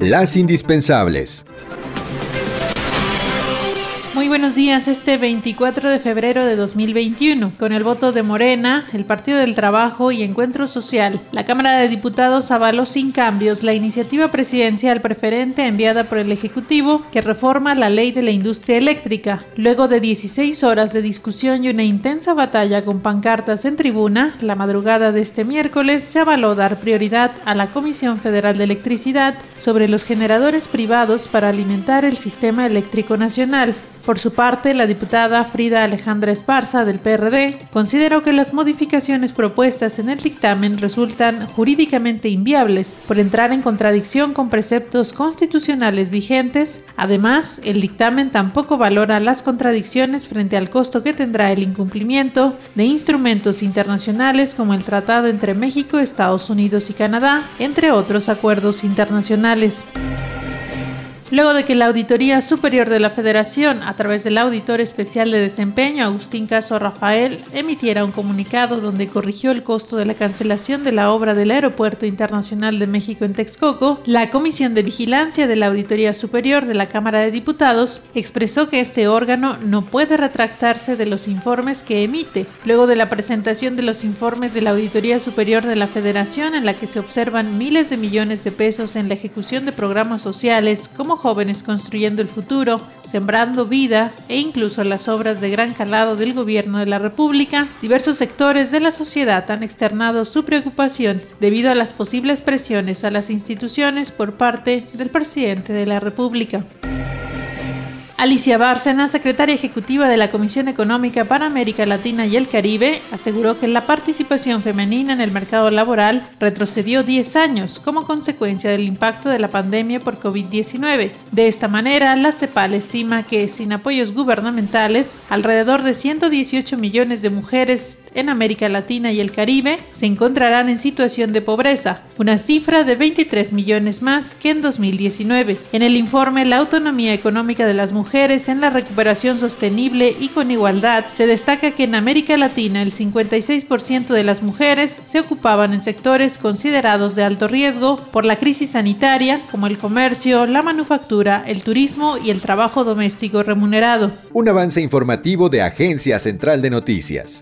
Las indispensables. Muy buenos días, este 24 de febrero de 2021, con el voto de Morena, el Partido del Trabajo y Encuentro Social, la Cámara de Diputados avaló sin cambios la iniciativa presidencial preferente enviada por el Ejecutivo que reforma la ley de la industria eléctrica. Luego de 16 horas de discusión y una intensa batalla con pancartas en tribuna, la madrugada de este miércoles se avaló dar prioridad a la Comisión Federal de Electricidad sobre los generadores privados para alimentar el sistema eléctrico nacional. Por su parte, la diputada Frida Alejandra Esparza del PRD consideró que las modificaciones propuestas en el dictamen resultan jurídicamente inviables por entrar en contradicción con preceptos constitucionales vigentes. Además, el dictamen tampoco valora las contradicciones frente al costo que tendrá el incumplimiento de instrumentos internacionales como el Tratado entre México, Estados Unidos y Canadá, entre otros acuerdos internacionales. Luego de que la Auditoría Superior de la Federación, a través del Auditor Especial de Desempeño, Agustín Caso Rafael, emitiera un comunicado donde corrigió el costo de la cancelación de la obra del Aeropuerto Internacional de México en Texcoco, la Comisión de Vigilancia de la Auditoría Superior de la Cámara de Diputados expresó que este órgano no puede retractarse de los informes que emite. Luego de la presentación de los informes de la Auditoría Superior de la Federación, en la que se observan miles de millones de pesos en la ejecución de programas sociales como jóvenes construyendo el futuro, sembrando vida e incluso las obras de gran calado del gobierno de la República, diversos sectores de la sociedad han externado su preocupación debido a las posibles presiones a las instituciones por parte del presidente de la República. Alicia Bárcena, secretaria ejecutiva de la Comisión Económica para América Latina y el Caribe, aseguró que la participación femenina en el mercado laboral retrocedió 10 años como consecuencia del impacto de la pandemia por COVID-19. De esta manera, la CEPAL estima que sin apoyos gubernamentales, alrededor de 118 millones de mujeres en América Latina y el Caribe se encontrarán en situación de pobreza, una cifra de 23 millones más que en 2019. En el informe La autonomía económica de las mujeres en la recuperación sostenible y con igualdad, se destaca que en América Latina el 56% de las mujeres se ocupaban en sectores considerados de alto riesgo por la crisis sanitaria, como el comercio, la manufactura, el turismo y el trabajo doméstico remunerado. Un avance informativo de Agencia Central de Noticias.